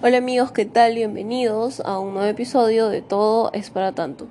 Hola amigos, ¿qué tal? Bienvenidos a un nuevo episodio de Todo es para tanto.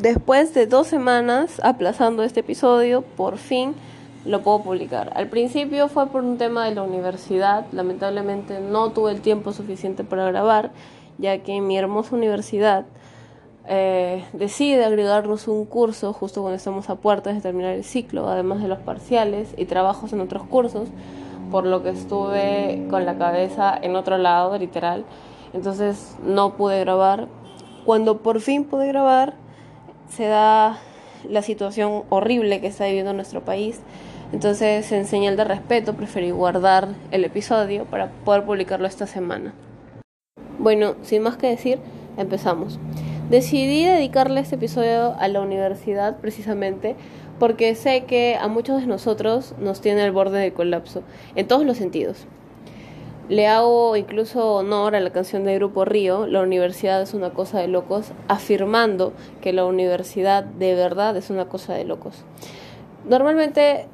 Después de dos semanas aplazando este episodio, por fin lo puedo publicar. Al principio fue por un tema de la universidad, lamentablemente no tuve el tiempo suficiente para grabar, ya que mi hermosa universidad eh, decide agregarnos un curso justo cuando estamos a puertas de terminar el ciclo, además de los parciales y trabajos en otros cursos por lo que estuve con la cabeza en otro lado, literal. Entonces no pude grabar. Cuando por fin pude grabar, se da la situación horrible que está viviendo nuestro país. Entonces, en señal de respeto, preferí guardar el episodio para poder publicarlo esta semana. Bueno, sin más que decir, empezamos. Decidí dedicarle este episodio a la universidad precisamente porque sé que a muchos de nosotros nos tiene al borde del colapso, en todos los sentidos. Le hago incluso honor a la canción de Grupo Río, La universidad es una cosa de locos, afirmando que la universidad de verdad es una cosa de locos. Normalmente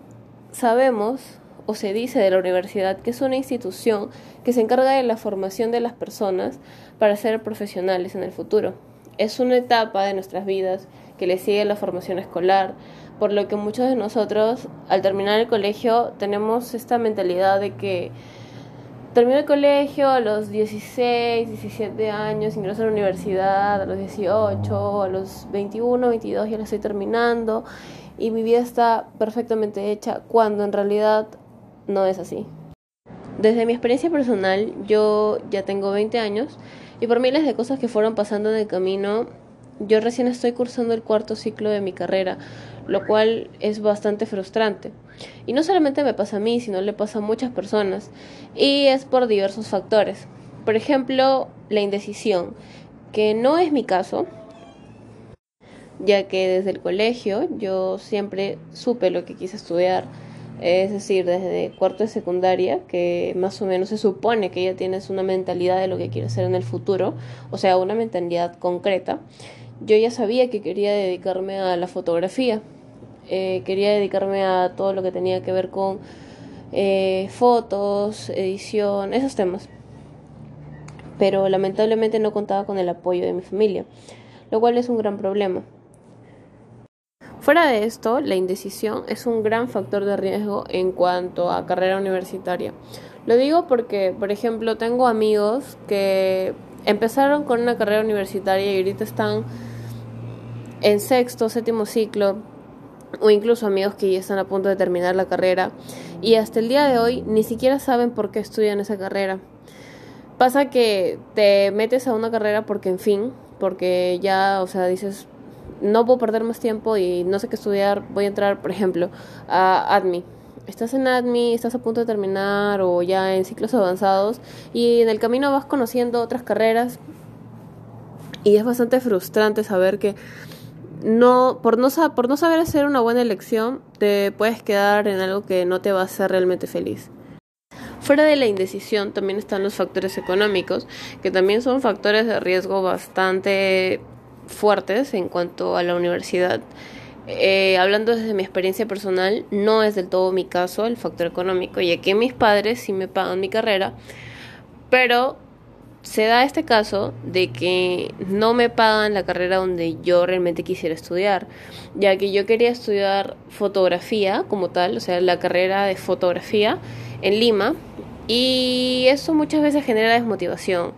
sabemos o se dice de la universidad que es una institución que se encarga de la formación de las personas para ser profesionales en el futuro. Es una etapa de nuestras vidas que le sigue la formación escolar, por lo que muchos de nosotros al terminar el colegio tenemos esta mentalidad de que termino el colegio a los 16, 17 años, ingreso a la universidad a los 18, a los 21, 22 ya la estoy terminando y mi vida está perfectamente hecha cuando en realidad no es así. Desde mi experiencia personal, yo ya tengo 20 años y por miles de cosas que fueron pasando en el camino, yo recién estoy cursando el cuarto ciclo de mi carrera, lo cual es bastante frustrante. Y no solamente me pasa a mí, sino le pasa a muchas personas. Y es por diversos factores. Por ejemplo, la indecisión, que no es mi caso, ya que desde el colegio yo siempre supe lo que quise estudiar. Es decir, desde cuarto de secundaria, que más o menos se supone que ya tienes una mentalidad de lo que quieres hacer en el futuro, o sea, una mentalidad concreta yo ya sabía que quería dedicarme a la fotografía. Eh, quería dedicarme a todo lo que tenía que ver con eh, fotos, edición, esos temas. Pero lamentablemente no contaba con el apoyo de mi familia, lo cual es un gran problema. Fuera de esto, la indecisión es un gran factor de riesgo en cuanto a carrera universitaria. Lo digo porque, por ejemplo, tengo amigos que empezaron con una carrera universitaria y ahorita están en sexto, séptimo ciclo, o incluso amigos que ya están a punto de terminar la carrera y hasta el día de hoy ni siquiera saben por qué estudian esa carrera. Pasa que te metes a una carrera porque, en fin, porque ya, o sea, dices, no puedo perder más tiempo y no sé qué estudiar, voy a entrar, por ejemplo, a ADMI. Estás en ADMI, estás a punto de terminar o ya en ciclos avanzados y en el camino vas conociendo otras carreras y es bastante frustrante saber que no por no por no saber hacer una buena elección te puedes quedar en algo que no te va a hacer realmente feliz. Fuera de la indecisión también están los factores económicos, que también son factores de riesgo bastante fuertes en cuanto a la universidad. Eh, hablando desde mi experiencia personal, no es del todo mi caso el factor económico, ya que mis padres sí me pagan mi carrera, pero se da este caso de que no me pagan la carrera donde yo realmente quisiera estudiar, ya que yo quería estudiar fotografía como tal, o sea, la carrera de fotografía en Lima, y eso muchas veces genera desmotivación.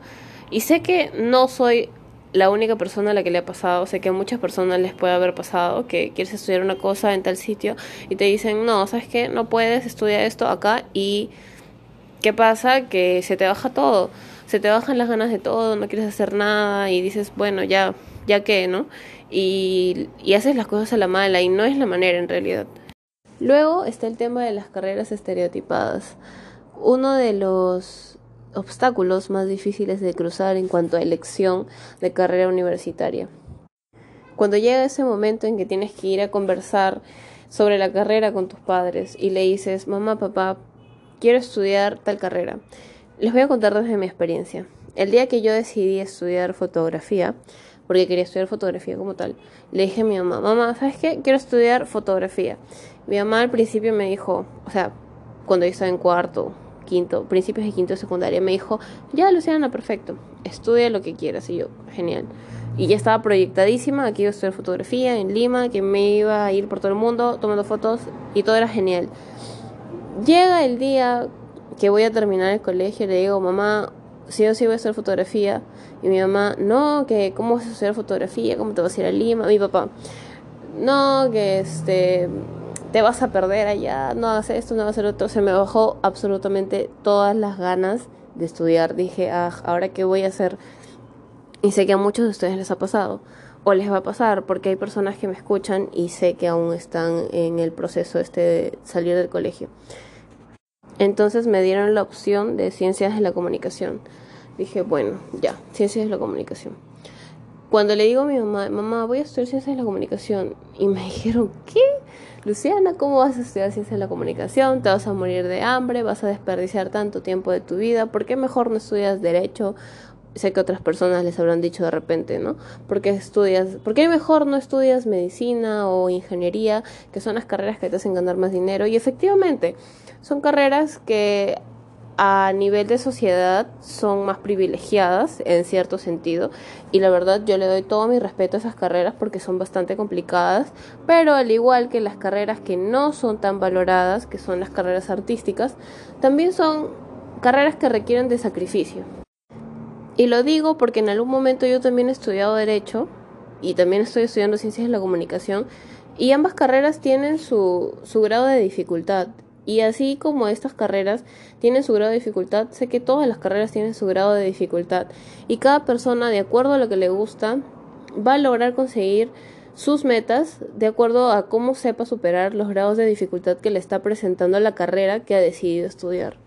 Y sé que no soy la única persona a la que le ha pasado, sé que a muchas personas les puede haber pasado que quieres estudiar una cosa en tal sitio y te dicen, no, ¿sabes qué? No puedes estudiar esto acá y ¿qué pasa? Que se te baja todo se te bajan las ganas de todo, no quieres hacer nada y dices, bueno, ya, ya que, ¿no? Y, y haces las cosas a la mala y no es la manera en realidad. Luego está el tema de las carreras estereotipadas. Uno de los obstáculos más difíciles de cruzar en cuanto a elección de carrera universitaria. Cuando llega ese momento en que tienes que ir a conversar sobre la carrera con tus padres y le dices, mamá, papá, quiero estudiar tal carrera. Les voy a contar desde mi experiencia. El día que yo decidí estudiar fotografía, porque quería estudiar fotografía como tal, le dije a mi mamá, mamá, ¿sabes qué? Quiero estudiar fotografía. Mi mamá al principio me dijo, o sea, cuando yo estaba en cuarto, quinto, principios de quinto de secundaria, me dijo, ya Luciana, perfecto, estudia lo que quieras. Y yo, genial. Y ya estaba proyectadísima, aquí iba a estudiar fotografía en Lima, que me iba a ir por todo el mundo tomando fotos y todo era genial. Llega el día que voy a terminar el colegio le digo, mamá, si yo sí voy a hacer fotografía. Y mi mamá, no, que cómo vas a hacer fotografía, cómo te vas a ir a Lima. Mi papá, no, que este te vas a perder allá, no hagas esto, no hagas el otro. Se me bajó absolutamente todas las ganas de estudiar. Dije, ah, ahora qué voy a hacer. Y sé que a muchos de ustedes les ha pasado. O les va a pasar, porque hay personas que me escuchan y sé que aún están en el proceso este de salir del colegio. Entonces me dieron la opción de ciencias de la comunicación. Dije, bueno, ya, ciencias de la comunicación. Cuando le digo a mi mamá, mamá, voy a estudiar ciencias de la comunicación, y me dijeron, ¿qué? Luciana, ¿cómo vas a estudiar ciencias de la comunicación? Te vas a morir de hambre, vas a desperdiciar tanto tiempo de tu vida, ¿por qué mejor no estudias derecho? Sé que otras personas les habrán dicho de repente, ¿no? ¿Por qué estudias? ¿Por qué mejor no estudias medicina o ingeniería, que son las carreras que te hacen ganar más dinero? Y efectivamente, son carreras que a nivel de sociedad son más privilegiadas en cierto sentido. Y la verdad yo le doy todo mi respeto a esas carreras porque son bastante complicadas pero al igual que las carreras que no son tan valoradas que son las carreras artísticas también son carreras que requieren de sacrificio. Y lo digo porque en algún momento yo también he estudiado derecho y también estoy estudiando ciencias de la comunicación y ambas carreras tienen su, su grado de dificultad y así como estas carreras tienen su grado de dificultad, sé que todas las carreras tienen su grado de dificultad. Y cada persona, de acuerdo a lo que le gusta, va a lograr conseguir sus metas de acuerdo a cómo sepa superar los grados de dificultad que le está presentando la carrera que ha decidido estudiar.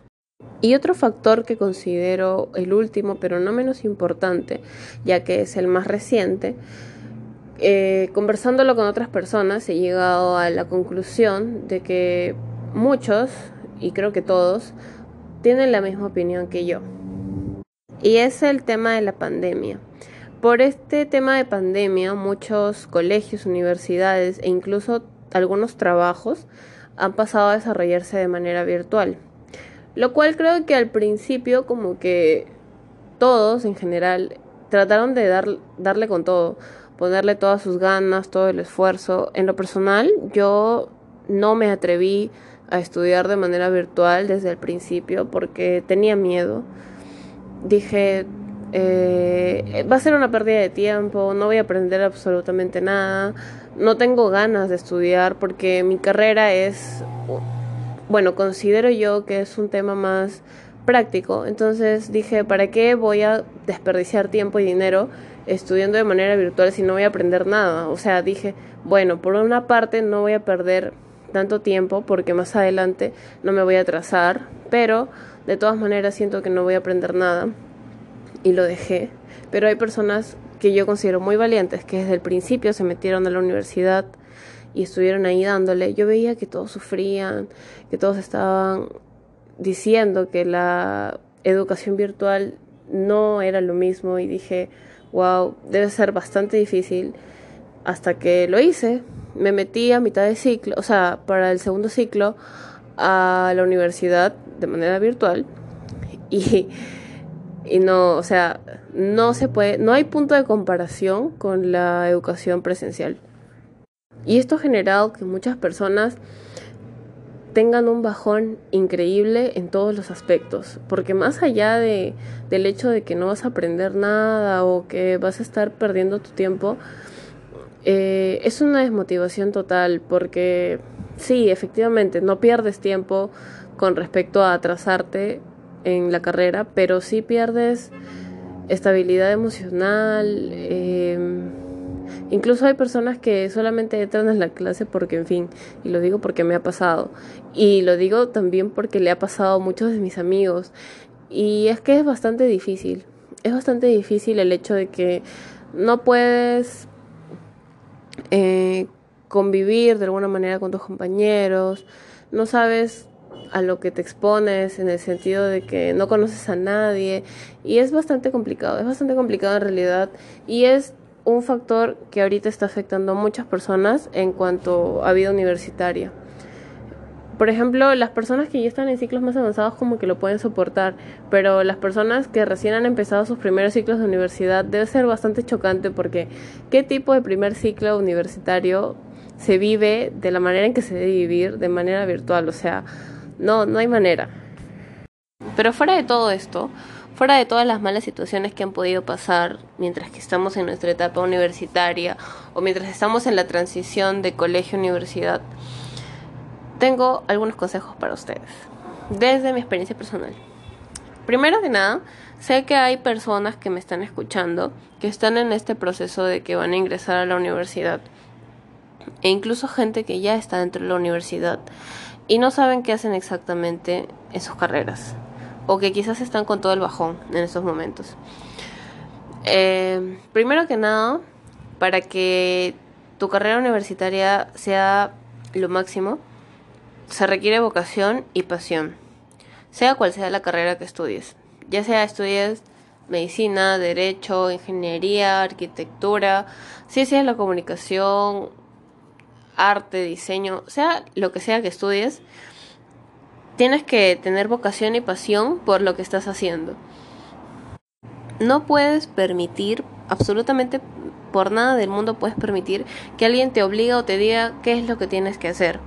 Y otro factor que considero el último, pero no menos importante, ya que es el más reciente, eh, conversándolo con otras personas he llegado a la conclusión de que muchos, y creo que todos, tienen la misma opinión que yo. Y es el tema de la pandemia. Por este tema de pandemia, muchos colegios, universidades e incluso algunos trabajos han pasado a desarrollarse de manera virtual. Lo cual creo que al principio como que todos en general trataron de dar, darle con todo, ponerle todas sus ganas, todo el esfuerzo. En lo personal, yo no me atreví a estudiar de manera virtual desde el principio porque tenía miedo. Dije, eh, va a ser una pérdida de tiempo, no voy a aprender absolutamente nada, no tengo ganas de estudiar porque mi carrera es, bueno, considero yo que es un tema más práctico. Entonces dije, ¿para qué voy a desperdiciar tiempo y dinero estudiando de manera virtual si no voy a aprender nada? O sea, dije, bueno, por una parte no voy a perder tanto tiempo porque más adelante no me voy a atrasar, pero de todas maneras siento que no voy a aprender nada y lo dejé. Pero hay personas que yo considero muy valientes que desde el principio se metieron a la universidad y estuvieron ahí dándole. Yo veía que todos sufrían, que todos estaban diciendo que la educación virtual no era lo mismo y dije, wow, debe ser bastante difícil hasta que lo hice me metí a mitad de ciclo, o sea, para el segundo ciclo a la universidad de manera virtual y, y no, o sea, no se puede, no hay punto de comparación con la educación presencial. Y esto ha generado que muchas personas tengan un bajón increíble en todos los aspectos, porque más allá de, del hecho de que no vas a aprender nada o que vas a estar perdiendo tu tiempo, eh, es una desmotivación total porque sí, efectivamente, no pierdes tiempo con respecto a atrasarte en la carrera, pero sí pierdes estabilidad emocional. Em, incluso hay personas que solamente entran en la clase porque, en fin, y lo digo porque me ha pasado. Y lo digo también porque le ha pasado a muchos de mis amigos. Y es que es bastante difícil. Es bastante difícil el hecho de que no puedes eh, convivir de alguna manera con tus compañeros, no sabes a lo que te expones en el sentido de que no conoces a nadie y es bastante complicado, es bastante complicado en realidad y es un factor que ahorita está afectando a muchas personas en cuanto a vida universitaria. Por ejemplo, las personas que ya están en ciclos más avanzados como que lo pueden soportar, pero las personas que recién han empezado sus primeros ciclos de universidad debe ser bastante chocante porque ¿qué tipo de primer ciclo universitario se vive de la manera en que se debe vivir, de manera virtual? O sea, no, no hay manera. Pero fuera de todo esto, fuera de todas las malas situaciones que han podido pasar mientras que estamos en nuestra etapa universitaria o mientras estamos en la transición de colegio a universidad, tengo algunos consejos para ustedes, desde mi experiencia personal. Primero que nada, sé que hay personas que me están escuchando que están en este proceso de que van a ingresar a la universidad e incluso gente que ya está dentro de la universidad y no saben qué hacen exactamente en sus carreras o que quizás están con todo el bajón en estos momentos. Eh, primero que nada, para que tu carrera universitaria sea lo máximo, se requiere vocación y pasión, sea cual sea la carrera que estudies, ya sea estudies medicina, derecho, ingeniería, arquitectura, ciencia de la comunicación, arte, diseño, sea lo que sea que estudies, tienes que tener vocación y pasión por lo que estás haciendo. No puedes permitir, absolutamente por nada del mundo puedes permitir que alguien te obligue o te diga qué es lo que tienes que hacer.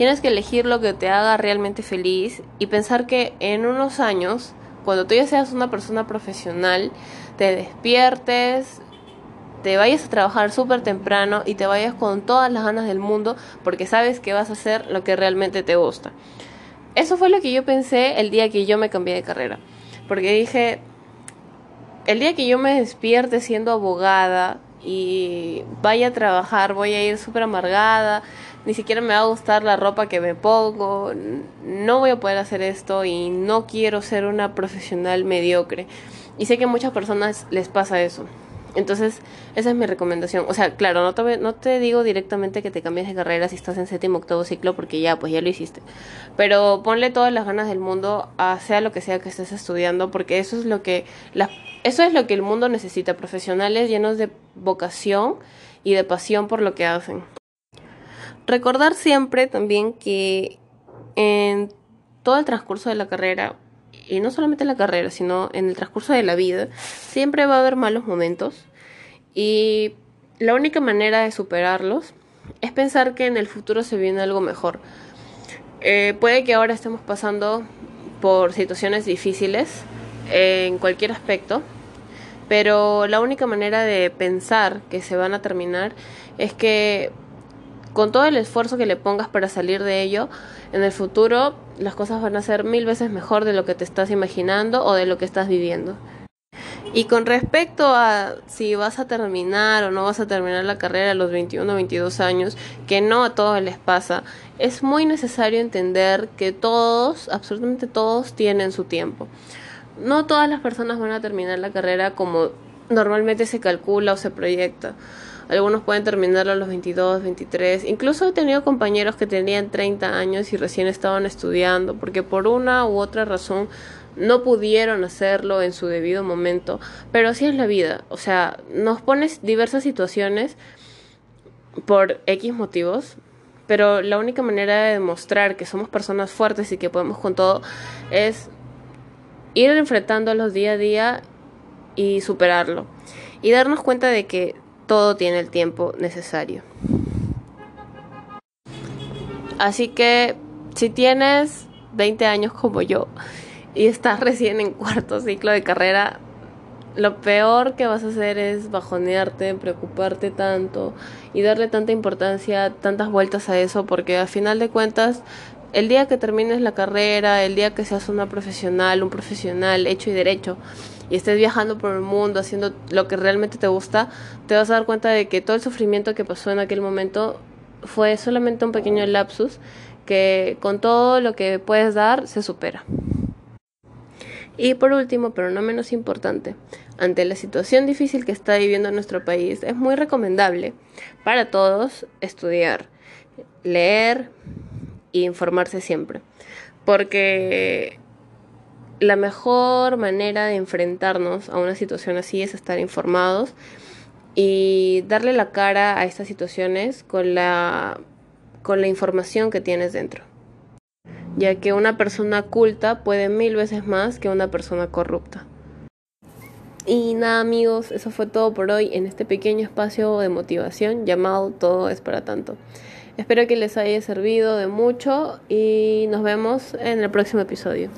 Tienes que elegir lo que te haga realmente feliz y pensar que en unos años, cuando tú ya seas una persona profesional, te despiertes, te vayas a trabajar súper temprano y te vayas con todas las ganas del mundo porque sabes que vas a hacer lo que realmente te gusta. Eso fue lo que yo pensé el día que yo me cambié de carrera. Porque dije, el día que yo me despierte siendo abogada y vaya a trabajar, voy a ir súper amargada, ni siquiera me va a gustar la ropa que me pongo, no voy a poder hacer esto y no quiero ser una profesional mediocre. Y sé que a muchas personas les pasa eso. Entonces, esa es mi recomendación. O sea, claro, no te, no te digo directamente que te cambies de carrera si estás en séptimo octavo ciclo, porque ya, pues ya lo hiciste. Pero ponle todas las ganas del mundo a sea lo que sea que estés estudiando, porque eso es lo que, la, eso es lo que el mundo necesita, profesionales llenos de vocación y de pasión por lo que hacen. Recordar siempre también que en todo el transcurso de la carrera, y no solamente en la carrera, sino en el transcurso de la vida, siempre va a haber malos momentos y la única manera de superarlos es pensar que en el futuro se viene algo mejor. Eh, puede que ahora estemos pasando por situaciones difíciles en cualquier aspecto, pero la única manera de pensar que se van a terminar es que con todo el esfuerzo que le pongas para salir de ello, en el futuro las cosas van a ser mil veces mejor de lo que te estás imaginando o de lo que estás viviendo. Y con respecto a si vas a terminar o no vas a terminar la carrera a los 21 o 22 años, que no a todos les pasa, es muy necesario entender que todos, absolutamente todos, tienen su tiempo. No todas las personas van a terminar la carrera como normalmente se calcula o se proyecta. Algunos pueden terminarlo a los 22, 23. Incluso he tenido compañeros que tenían 30 años y recién estaban estudiando porque por una u otra razón no pudieron hacerlo en su debido momento. Pero así es la vida. O sea, nos pones diversas situaciones por X motivos. Pero la única manera de demostrar que somos personas fuertes y que podemos con todo es ir enfrentándolos día a día y superarlo. Y darnos cuenta de que todo tiene el tiempo necesario. Así que si tienes 20 años como yo y estás recién en cuarto ciclo de carrera, lo peor que vas a hacer es bajonearte, preocuparte tanto y darle tanta importancia, tantas vueltas a eso, porque al final de cuentas, el día que termines la carrera, el día que seas una profesional, un profesional hecho y derecho, y estés viajando por el mundo haciendo lo que realmente te gusta, te vas a dar cuenta de que todo el sufrimiento que pasó en aquel momento fue solamente un pequeño lapsus que con todo lo que puedes dar se supera. Y por último, pero no menos importante, ante la situación difícil que está viviendo nuestro país, es muy recomendable para todos estudiar, leer e informarse siempre. Porque la mejor manera de enfrentarnos a una situación así es estar informados y darle la cara a estas situaciones con la, con la información que tienes dentro. ya que una persona culta puede mil veces más que una persona corrupta. Y nada amigos, eso fue todo por hoy en este pequeño espacio de motivación llamado Todo es para tanto. Espero que les haya servido de mucho y nos vemos en el próximo episodio.